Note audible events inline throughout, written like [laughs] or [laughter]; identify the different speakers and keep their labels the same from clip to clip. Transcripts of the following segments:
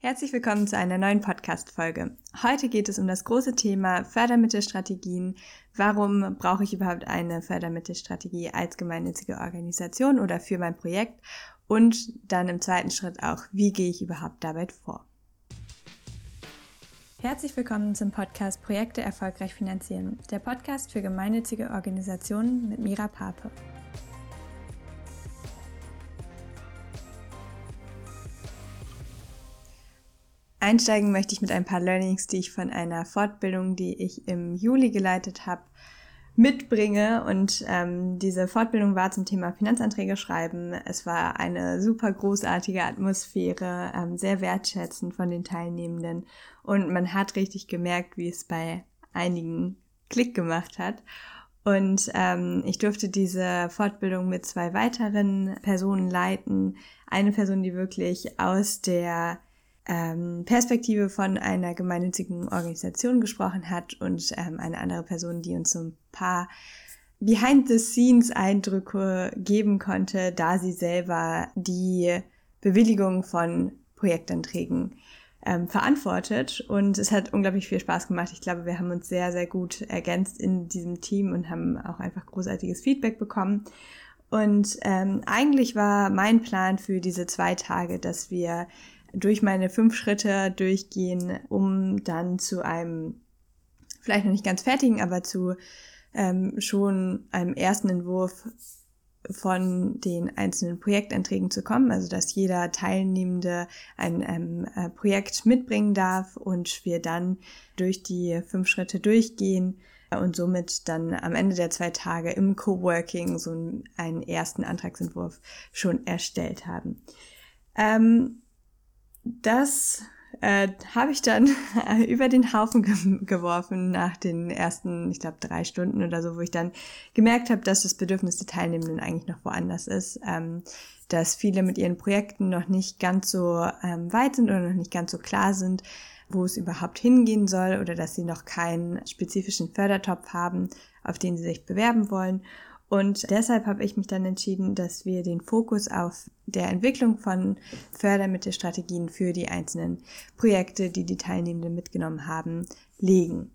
Speaker 1: Herzlich willkommen zu einer neuen Podcast-Folge. Heute geht es um das große Thema Fördermittelstrategien. Warum brauche ich überhaupt eine Fördermittelstrategie als gemeinnützige Organisation oder für mein Projekt? Und dann im zweiten Schritt auch, wie gehe ich überhaupt dabei vor? Herzlich willkommen zum Podcast Projekte erfolgreich finanzieren, der Podcast für gemeinnützige Organisationen mit Mira Pape. Einsteigen möchte ich mit ein paar Learnings, die ich von einer Fortbildung, die ich im Juli geleitet habe, mitbringe. Und ähm, diese Fortbildung war zum Thema Finanzanträge schreiben. Es war eine super großartige Atmosphäre, ähm, sehr wertschätzend von den Teilnehmenden. Und man hat richtig gemerkt, wie es bei einigen Klick gemacht hat. Und ähm, ich durfte diese Fortbildung mit zwei weiteren Personen leiten. Eine Person, die wirklich aus der ähm, Perspektive von einer gemeinnützigen Organisation gesprochen hat und ähm, eine andere Person, die uns so ein paar Behind-the-Scenes-Eindrücke geben konnte, da sie selber die Bewilligung von Projektanträgen ähm, verantwortet. Und es hat unglaublich viel Spaß gemacht. Ich glaube, wir haben uns sehr, sehr gut ergänzt in diesem Team und haben auch einfach großartiges Feedback bekommen. Und ähm, eigentlich war mein Plan für diese zwei Tage, dass wir durch meine fünf Schritte durchgehen, um dann zu einem, vielleicht noch nicht ganz fertigen, aber zu ähm, schon einem ersten Entwurf von den einzelnen Projektanträgen zu kommen, also dass jeder Teilnehmende ein ähm, äh, Projekt mitbringen darf und wir dann durch die fünf Schritte durchgehen und somit dann am Ende der zwei Tage im Coworking so einen ersten Antragsentwurf schon erstellt haben. Ähm, das äh, habe ich dann [laughs] über den Haufen ge geworfen nach den ersten, ich glaube, drei Stunden oder so, wo ich dann gemerkt habe, dass das Bedürfnis der Teilnehmenden eigentlich noch woanders ist, ähm, dass viele mit ihren Projekten noch nicht ganz so ähm, weit sind oder noch nicht ganz so klar sind, wo es überhaupt hingehen soll oder dass sie noch keinen spezifischen Fördertopf haben, auf den sie sich bewerben wollen. Und deshalb habe ich mich dann entschieden, dass wir den Fokus auf der Entwicklung von Fördermittelstrategien für die einzelnen Projekte, die die Teilnehmenden mitgenommen haben, legen.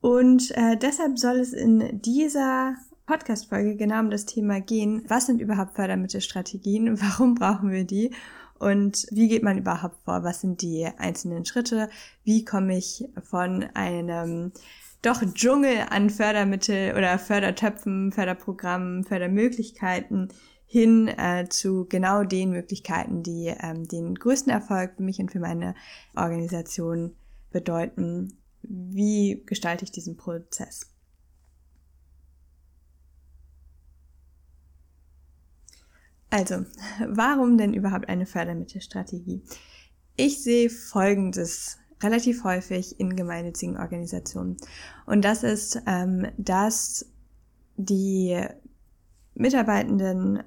Speaker 1: Und äh, deshalb soll es in dieser Podcast-Folge genau um das Thema gehen. Was sind überhaupt Fördermittelstrategien? [laughs] Warum brauchen wir die? Und wie geht man überhaupt vor? Was sind die einzelnen Schritte? Wie komme ich von einem doch Dschungel an Fördermittel oder Fördertöpfen, Förderprogrammen, Fördermöglichkeiten hin äh, zu genau den Möglichkeiten, die ähm, den größten Erfolg für mich und für meine Organisation bedeuten. Wie gestalte ich diesen Prozess? Also, warum denn überhaupt eine Fördermittelstrategie? Ich sehe Folgendes relativ häufig in gemeinnützigen Organisationen. Und das ist, ähm, dass die Mitarbeitenden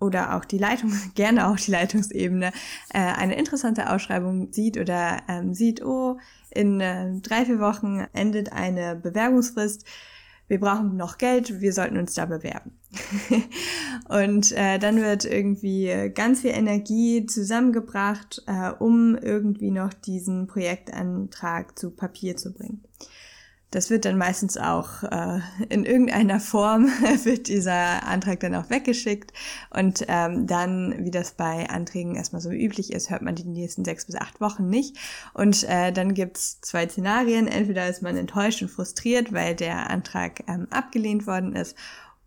Speaker 1: oder auch die Leitung, [laughs] gerne auch die Leitungsebene, äh, eine interessante Ausschreibung sieht oder ähm, sieht, oh, in äh, drei, vier Wochen endet eine Bewerbungsfrist wir brauchen noch Geld, wir sollten uns da bewerben. [laughs] und äh, dann wird irgendwie ganz viel Energie zusammengebracht, äh, um irgendwie noch diesen Projektantrag zu Papier zu bringen. Das wird dann meistens auch äh, in irgendeiner Form [laughs] wird dieser Antrag dann auch weggeschickt und ähm, dann, wie das bei Anträgen erstmal so üblich ist, hört man die nächsten sechs bis acht Wochen nicht und äh, dann gibt's zwei Szenarien. Entweder ist man enttäuscht und frustriert, weil der Antrag ähm, abgelehnt worden ist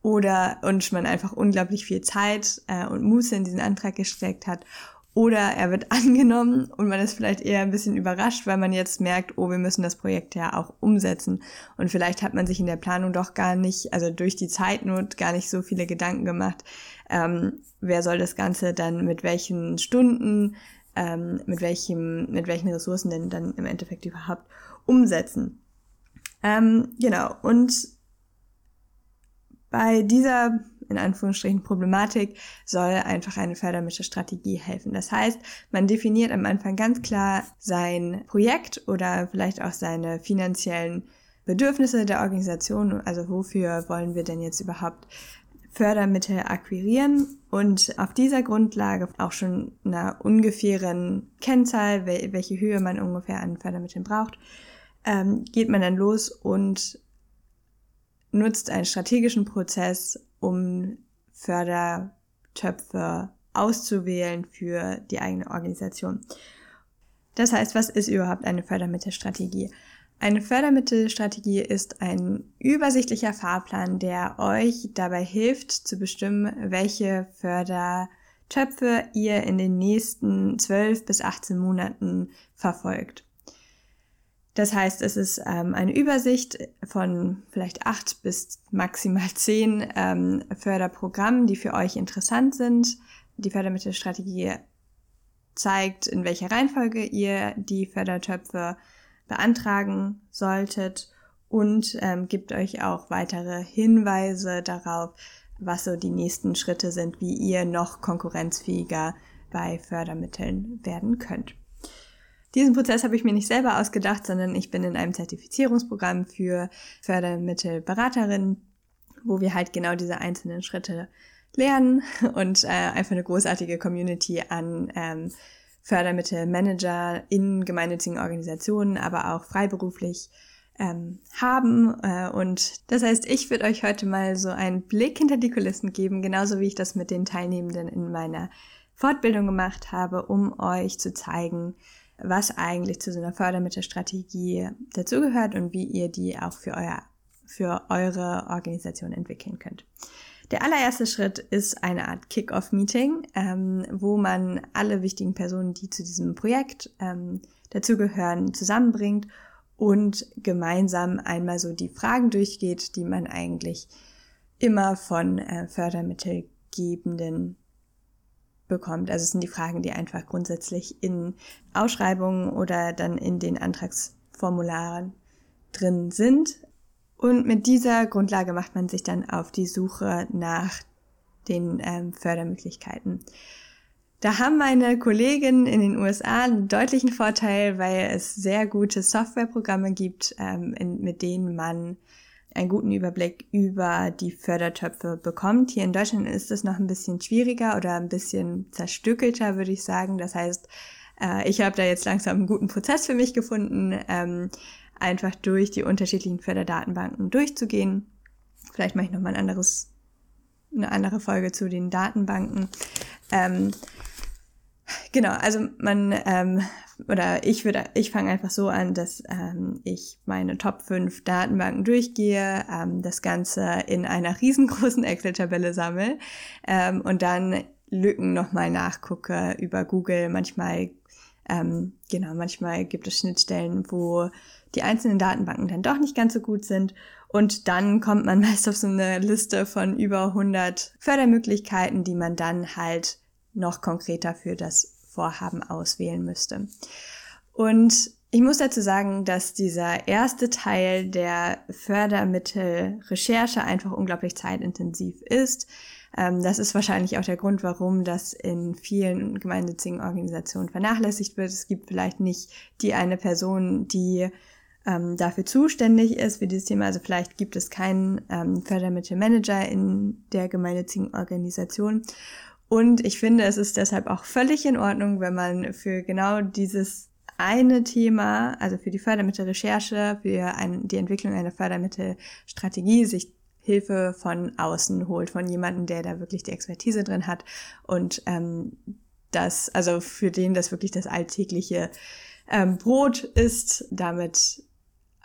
Speaker 1: oder und man einfach unglaublich viel Zeit äh, und Muße in diesen Antrag gesteckt hat oder er wird [laughs] angenommen und man ist vielleicht eher ein bisschen überrascht, weil man jetzt merkt, oh, wir müssen das Projekt ja auch umsetzen. Und vielleicht hat man sich in der Planung doch gar nicht, also durch die Zeitnot gar nicht so viele Gedanken gemacht, ähm, wer soll das Ganze dann mit welchen Stunden, ähm, mit welchem, mit welchen Ressourcen denn dann im Endeffekt überhaupt umsetzen. Ähm, genau. Und bei dieser in Anführungsstrichen Problematik soll einfach eine Fördermittelstrategie helfen. Das heißt, man definiert am Anfang ganz klar sein Projekt oder vielleicht auch seine finanziellen Bedürfnisse der Organisation. Also wofür wollen wir denn jetzt überhaupt Fördermittel akquirieren und auf dieser Grundlage auch schon einer ungefähren Kennzahl, welche Höhe man ungefähr an Fördermitteln braucht, ähm, geht man dann los und nutzt einen strategischen Prozess, um Fördertöpfe auszuwählen für die eigene Organisation. Das heißt, was ist überhaupt eine Fördermittelstrategie? Eine Fördermittelstrategie ist ein übersichtlicher Fahrplan, der euch dabei hilft zu bestimmen, welche Fördertöpfe ihr in den nächsten 12 bis 18 Monaten verfolgt. Das heißt, es ist ähm, eine Übersicht von vielleicht acht bis maximal [laughs] zehn ähm, Förderprogrammen, die für euch interessant sind. Die Fördermittelstrategie zeigt, in welcher Reihenfolge ihr die Fördertöpfe beantragen solltet und ähm, gibt euch auch weitere Hinweise darauf, was so die nächsten Schritte sind, wie ihr noch konkurrenzfähiger bei Fördermitteln werden könnt. Diesen Prozess habe ich mir nicht selber ausgedacht, sondern ich bin in einem Zertifizierungsprogramm für Fördermittelberaterinnen, wo wir halt genau diese einzelnen Schritte lernen [laughs] und äh, einfach eine großartige Community an ähm, Fördermittelmanager in gemeinnützigen Organisationen, aber auch freiberuflich ähm, haben. Äh, und das heißt, ich würde euch heute mal so einen Blick hinter die Kulissen geben, genauso wie ich das mit den Teilnehmenden in meiner Fortbildung gemacht habe, um euch zu zeigen, was eigentlich zu so einer Fördermittelstrategie dazugehört und wie ihr die auch für, euer, für eure Organisation entwickeln könnt. Der allererste Schritt ist eine Art Kick-Off-Meeting, ähm, wo man alle wichtigen Personen, die zu diesem Projekt ähm, dazugehören, zusammenbringt und gemeinsam einmal so die Fragen durchgeht, die man eigentlich immer von äh, Fördermittelgebenden bekommt. Also es sind die Fragen, die einfach grundsätzlich in Ausschreibungen oder dann in den Antragsformularen drin sind. Und mit dieser Grundlage macht man sich dann auf die Suche nach den ähm, Fördermöglichkeiten. Da haben meine Kollegen in den USA einen deutlichen Vorteil, weil es sehr gute Softwareprogramme gibt, ähm, in, mit denen man einen guten Überblick über die Fördertöpfe bekommt. Hier in Deutschland ist es noch ein bisschen schwieriger oder ein bisschen zerstückelter, würde ich sagen. Das heißt, äh, ich habe da jetzt langsam einen guten Prozess für mich gefunden. Ähm, einfach durch die unterschiedlichen Förderdatenbanken durchzugehen. Vielleicht mache ich nochmal ein anderes, eine andere Folge zu den Datenbanken. Genau, also man, ähm, oder ich würde, ich fange einfach so an, dass ähm, ich meine Top 5 Datenbanken durchgehe, ähm, das Ganze in einer riesengroßen [laughs] Excel-Tabelle sammle ähm, und dann Lücken nochmal nachgucke über Google. Manchmal, ähm, genau, manchmal gibt es Schnittstellen, wo die einzelnen Datenbanken dann doch nicht ganz so gut sind. Und dann kommt man [laughs] meist auf so eine Liste von über 100 Fördermöglichkeiten, die man dann halt noch konkreter für das Vorhaben auswählen müsste. Und ich muss dazu sagen, dass dieser erste Teil der Fördermittelrecherche einfach unglaublich zeitintensiv ist. Ähm, das ist wahrscheinlich auch der Grund, warum das in vielen gemeinnützigen Organisationen vernachlässigt wird. Es gibt vielleicht nicht die eine Person, die ähm, dafür zuständig ist für dieses Thema. Also vielleicht gibt es keinen ähm, Fördermittelmanager in der gemeinnützigen Organisation. Und ich finde, es ist deshalb auch völlig in Ordnung, wenn man für genau dieses eine Thema, also für die Fördermittelrecherche, für ein, die Entwicklung einer Fördermittelstrategie sich Hilfe von außen holt, von jemandem, der da wirklich die Expertise drin hat und ähm, das, also für den das wirklich das alltägliche ähm, Brot ist, damit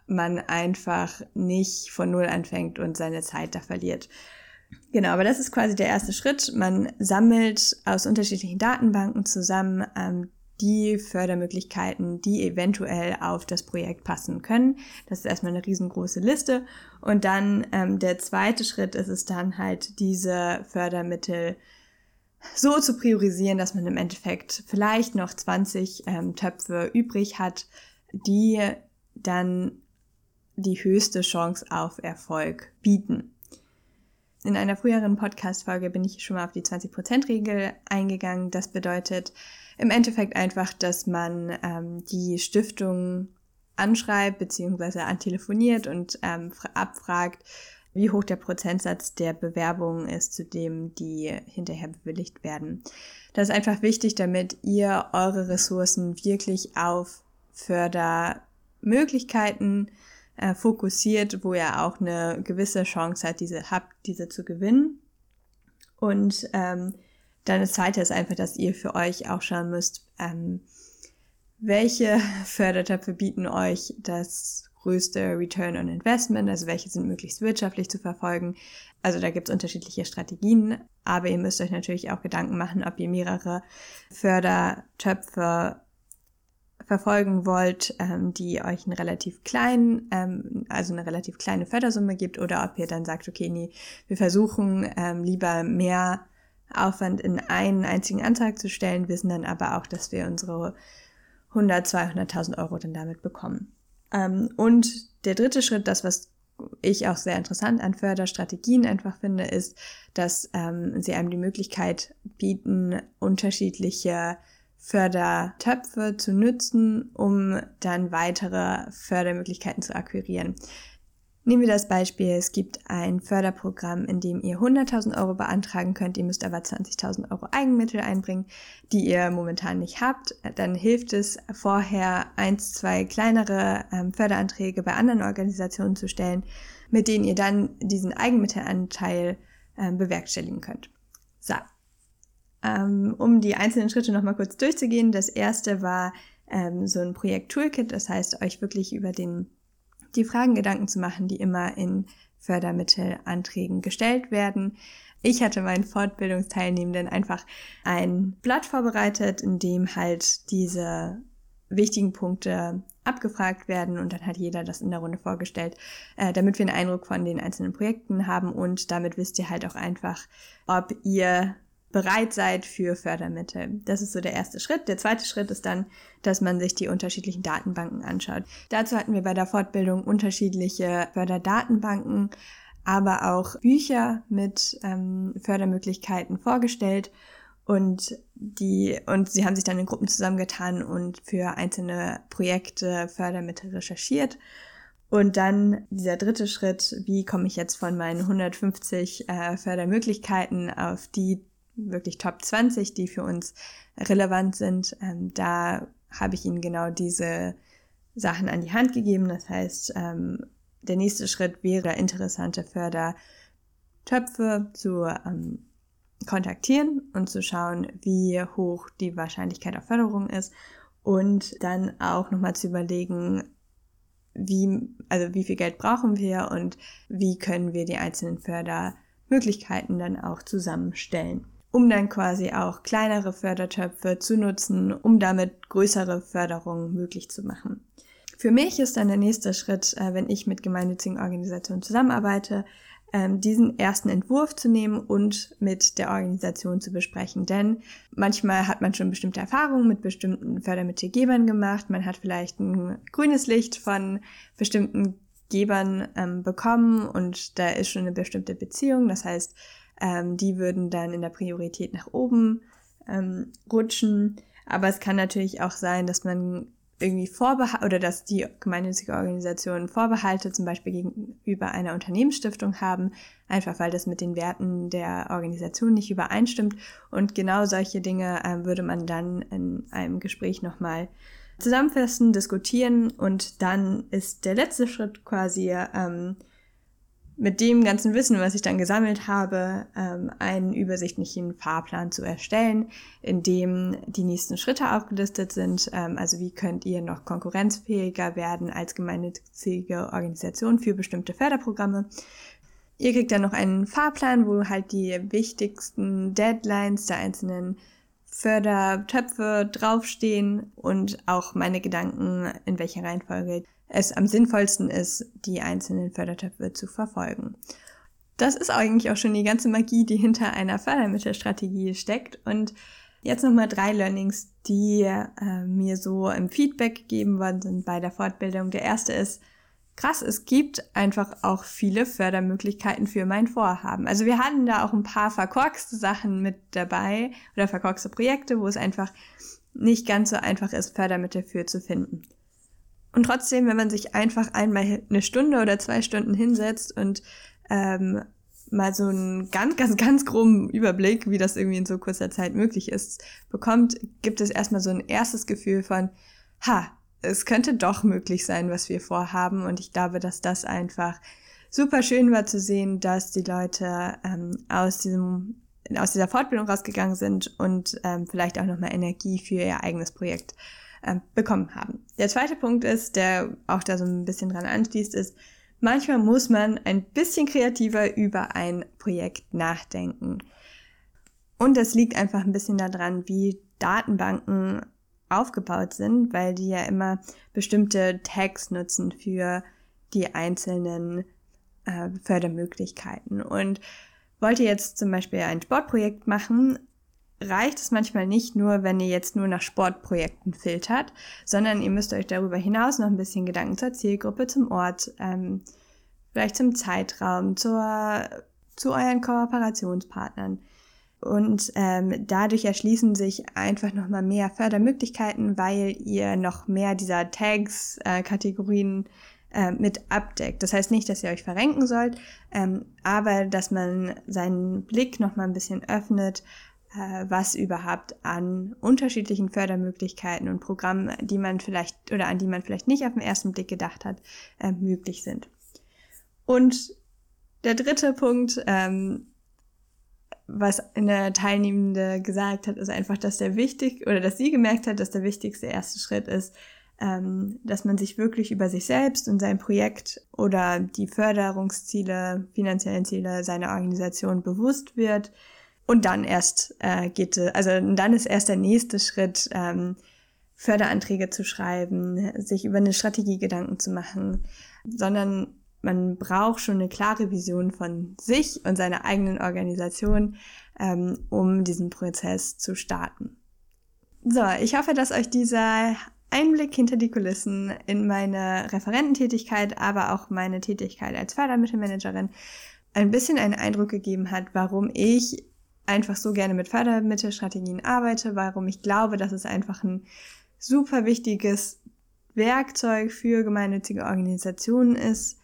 Speaker 1: man einfach nicht von Null anfängt und seine Zeit da verliert. Genau, aber das ist quasi der erste Schritt. Man sammelt aus unterschiedlichen Datenbanken zusammen ähm, die Fördermöglichkeiten, die eventuell auf das Projekt passen können. Das ist erstmal eine riesengroße Liste. Und dann ähm, der zweite Schritt ist es dann halt, diese Fördermittel so zu priorisieren, dass man im Endeffekt vielleicht noch 20 ähm, Töpfe übrig hat, die dann die höchste Chance auf Erfolg bieten. In einer früheren Podcast-Folge bin ich schon mal auf die 20%-Regel eingegangen. Das bedeutet im Endeffekt einfach, dass man ähm, die Stiftung anschreibt bzw. antelefoniert und ähm, abfragt, wie hoch der Prozentsatz der Bewerbungen ist, zu dem die hinterher bewilligt werden. Das ist einfach wichtig, damit ihr eure Ressourcen wirklich auf Fördermöglichkeiten äh, fokussiert, wo ihr auch eine gewisse Chance hat, diese habt, diese zu gewinnen. Und ähm, dann das zweite ist einfach, dass ihr für euch auch schauen müsst, ähm, welche [laughs] Fördertöpfe bieten euch das größte Return on Investment, also welche sind möglichst wirtschaftlich zu verfolgen. Also da gibt es unterschiedliche Strategien, aber ihr müsst euch natürlich auch Gedanken machen, ob ihr mehrere Fördertöpfe verfolgen wollt, ähm, die euch einen relativ kleinen, ähm, also eine relativ kleine Fördersumme gibt, oder ob ihr dann sagt, okay, nee, wir versuchen ähm, lieber mehr Aufwand in einen einzigen Antrag zu stellen, wissen dann aber auch, dass wir unsere 100, 200.000 Euro dann damit bekommen. Ähm, und der dritte Schritt, das, was ich auch sehr interessant an Förderstrategien einfach finde, ist, dass ähm, sie einem die Möglichkeit bieten, unterschiedliche Fördertöpfe zu nutzen, um dann weitere Fördermöglichkeiten zu akquirieren. Nehmen wir das Beispiel, es gibt ein Förderprogramm, in dem ihr 100.000 Euro beantragen könnt, ihr müsst aber 20.000 Euro Eigenmittel einbringen, die ihr momentan nicht habt. Dann hilft es vorher, eins, zwei kleinere ähm, Förderanträge bei anderen Organisationen zu stellen, mit denen ihr dann diesen Eigenmittelanteil ähm, bewerkstelligen könnt. So, um die einzelnen Schritte nochmal kurz durchzugehen. Das erste war ähm, so ein Projekt-Toolkit, das heißt, euch wirklich über den die Fragen Gedanken zu machen, die immer in Fördermittelanträgen gestellt werden. Ich hatte meinen Fortbildungsteilnehmenden einfach ein Blatt vorbereitet, in dem halt diese wichtigen Punkte abgefragt werden und dann hat jeder das in der Runde vorgestellt, äh, damit wir einen Eindruck von den einzelnen Projekten haben und damit wisst ihr halt auch einfach, ob ihr bereit seid für Fördermittel. Das ist so der erste Schritt. Der zweite Schritt ist dann, dass man sich die unterschiedlichen Datenbanken anschaut. Dazu hatten wir bei der Fortbildung unterschiedliche Förderdatenbanken, aber auch Bücher mit ähm, Fördermöglichkeiten vorgestellt und die und sie haben sich dann in Gruppen zusammengetan und für einzelne Projekte Fördermittel recherchiert. Und dann dieser dritte Schritt, wie komme ich jetzt von meinen 150 äh, Fördermöglichkeiten auf die wirklich Top 20, die für uns relevant sind, ähm, da habe ich ihnen genau diese Sachen an die Hand gegeben. Das heißt, ähm, der nächste Schritt wäre, interessante Fördertöpfe zu ähm, kontaktieren und zu schauen, wie hoch die Wahrscheinlichkeit auf Förderung ist und dann auch nochmal zu überlegen, wie, also wie viel Geld brauchen wir und wie können wir die einzelnen Fördermöglichkeiten dann auch zusammenstellen um dann quasi auch kleinere Fördertöpfe zu nutzen, um damit größere Förderungen möglich zu machen. Für mich ist dann der nächste Schritt, äh, wenn ich mit gemeinnützigen Organisationen zusammenarbeite, ähm, diesen ersten Entwurf zu nehmen und mit der Organisation zu besprechen. Denn manchmal hat man schon bestimmte Erfahrungen mit bestimmten Fördermittelgebern gemacht. Man hat vielleicht ein grünes Licht von bestimmten Gebern ähm, bekommen und da ist schon eine bestimmte Beziehung. Das heißt, ähm, die würden dann in der Priorität nach oben ähm, rutschen. Aber es kann natürlich auch sein, dass man irgendwie Vorbehalte oder dass die gemeinnützige Organisationen Vorbehalte zum Beispiel gegenüber einer Unternehmensstiftung haben, einfach weil das mit den Werten der Organisation nicht übereinstimmt. Und genau solche Dinge äh, würde man dann in einem Gespräch nochmal zusammenfassen, diskutieren und dann ist der letzte Schritt quasi ähm, mit dem ganzen Wissen, was ich dann gesammelt habe, ähm, einen übersichtlichen Fahrplan zu erstellen, in dem die nächsten Schritte aufgelistet sind. Ähm, also wie könnt ihr noch konkurrenzfähiger werden als gemeinnützige Organisation für bestimmte Förderprogramme. Ihr kriegt dann noch einen Fahrplan, wo halt die wichtigsten Deadlines der einzelnen Fördertöpfe draufstehen und auch meine Gedanken, in welcher Reihenfolge es am sinnvollsten ist, die einzelnen Fördertöpfe zu verfolgen. Das ist eigentlich auch schon die ganze Magie, die hinter einer Fördermittelstrategie steckt. Und jetzt nochmal drei Learnings, die äh, mir so im Feedback gegeben worden sind bei der Fortbildung. Der erste ist, krass, es gibt einfach auch viele Fördermöglichkeiten für mein Vorhaben. Also wir hatten da auch ein paar verkorkste Sachen mit dabei oder verkorkste Projekte, wo es einfach nicht ganz so einfach ist, Fördermittel für zu finden. Und trotzdem, wenn man sich einfach einmal eine Stunde oder zwei Stunden hinsetzt und ähm, mal so einen ganz, ganz, ganz groben Überblick, wie das irgendwie in so kurzer Zeit möglich ist, bekommt, gibt es erstmal so ein erstes Gefühl von, ha, es könnte doch möglich sein, was wir vorhaben. Und ich glaube, dass das einfach super schön war zu sehen, dass die Leute ähm, aus diesem aus dieser Fortbildung rausgegangen sind und ähm, vielleicht auch nochmal Energie für ihr eigenes Projekt ähm, bekommen haben. Der zweite Punkt ist, der auch da so ein bisschen dran anschließt, ist, manchmal muss man ein bisschen kreativer über ein Projekt nachdenken. Und das liegt einfach ein bisschen daran, wie Datenbanken aufgebaut sind, weil die ja immer bestimmte Tags nutzen für die einzelnen äh, Fördermöglichkeiten. Und wollt ihr jetzt zum Beispiel ein Sportprojekt machen, reicht es manchmal nicht nur, wenn ihr jetzt nur nach Sportprojekten filtert, sondern ihr müsst euch darüber hinaus noch ein bisschen Gedanken zur Zielgruppe, zum Ort, ähm, vielleicht zum Zeitraum, zur, zu euren Kooperationspartnern. Und ähm, dadurch erschließen sich einfach nochmal mehr Fördermöglichkeiten, weil ihr noch mehr dieser Tags, äh, Kategorien äh, mit abdeckt. Das heißt nicht, dass ihr euch verrenken sollt, ähm, aber dass man seinen Blick nochmal ein bisschen öffnet, was überhaupt an unterschiedlichen Fördermöglichkeiten und Programmen, die man vielleicht oder an die man vielleicht nicht auf den ersten Blick gedacht hat, äh, möglich sind. Und der dritte Punkt, ähm, was eine Teilnehmende gesagt hat, ist einfach, dass der wichtig oder dass sie gemerkt hat, dass der wichtigste erste Schritt ist, ähm, dass man sich wirklich über sich selbst und sein Projekt oder die Förderungsziele, finanziellen Ziele seiner Organisation bewusst wird. Und dann erst äh, geht, also dann ist erst der nächste Schritt, ähm, Förderanträge zu schreiben, sich über eine Strategie Gedanken zu machen, sondern man braucht schon eine klare Vision von sich und seiner eigenen Organisation, ähm, um diesen Prozess zu starten. So, ich hoffe, dass euch dieser Einblick hinter die Kulissen in meine Referententätigkeit, aber auch meine Tätigkeit als Fördermittelmanagerin ein bisschen einen Eindruck gegeben hat, warum ich einfach so gerne mit Fördermittelstrategien arbeite, warum ich glaube, dass es einfach ein super wichtiges Werkzeug für gemeinnützige Organisationen ist,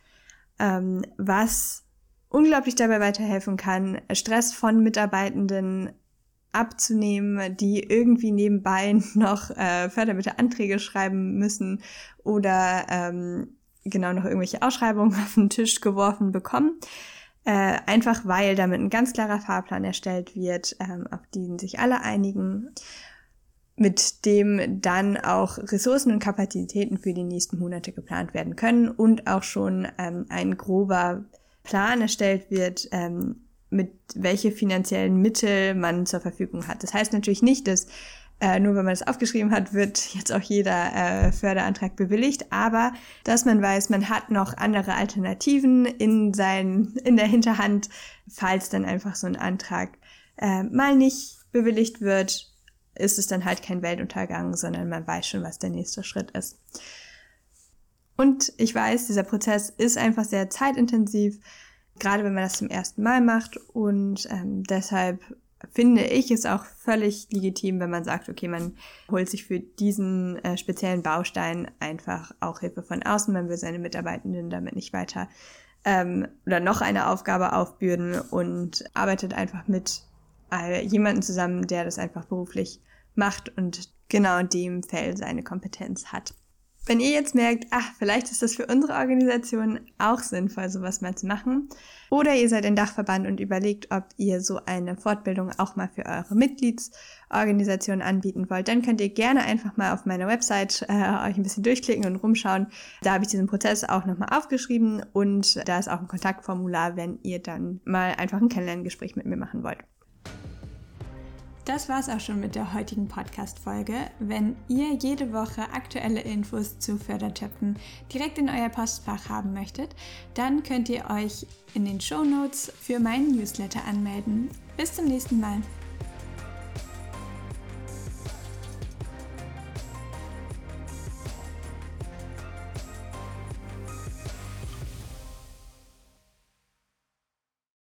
Speaker 1: ähm, was unglaublich dabei weiterhelfen kann, Stress von Mitarbeitenden abzunehmen, die irgendwie nebenbei [laughs] noch äh, Fördermittelanträge schreiben müssen oder ähm, genau noch irgendwelche Ausschreibungen [laughs] auf den Tisch geworfen bekommen. Äh, einfach weil damit ein ganz klarer Fahrplan erstellt wird, ähm, auf den sich alle einigen, mit dem dann auch Ressourcen und Kapazitäten für die nächsten Monate geplant werden können und auch schon ähm, ein grober Plan erstellt wird, ähm, mit welche finanziellen Mittel man zur Verfügung hat. Das heißt natürlich nicht, dass äh, nur wenn man es aufgeschrieben hat, wird jetzt auch jeder äh, Förderantrag bewilligt, aber dass man weiß, man hat noch andere Alternativen in, sein, in der Hinterhand, falls dann einfach so ein Antrag äh, mal nicht bewilligt wird, ist es dann halt kein Weltuntergang, sondern man weiß schon, was der nächste Schritt ist. Und ich weiß, dieser Prozess ist einfach sehr zeitintensiv gerade wenn man das zum ersten Mal macht. Und ähm, deshalb finde ich es auch völlig legitim, wenn man sagt, okay, man holt sich für diesen äh, speziellen Baustein einfach auch Hilfe von außen. Man will seine Mitarbeitenden damit nicht weiter ähm, oder noch eine Aufgabe aufbürden und arbeitet einfach mit äh, jemandem zusammen, der das einfach beruflich macht und genau in dem Feld seine Kompetenz hat. Wenn ihr jetzt merkt, ach, vielleicht ist das für unsere Organisation auch sinnvoll, sowas mal zu machen, oder ihr seid ein Dachverband und überlegt, ob ihr so eine Fortbildung auch mal für eure Mitgliedsorganisation anbieten wollt, dann könnt ihr gerne einfach mal auf meiner Website äh, euch ein bisschen durchklicken und rumschauen. Da habe ich diesen Prozess auch nochmal aufgeschrieben und da ist auch ein Kontaktformular, wenn ihr dann mal einfach ein Kennenlerngespräch mit mir machen wollt. Das war's auch schon mit der heutigen Podcast-Folge. Wenn ihr jede Woche aktuelle Infos zu Fördertöpfen direkt in euer Postfach haben möchtet, dann könnt ihr euch in den Show Notes für meinen Newsletter anmelden. Bis zum nächsten Mal.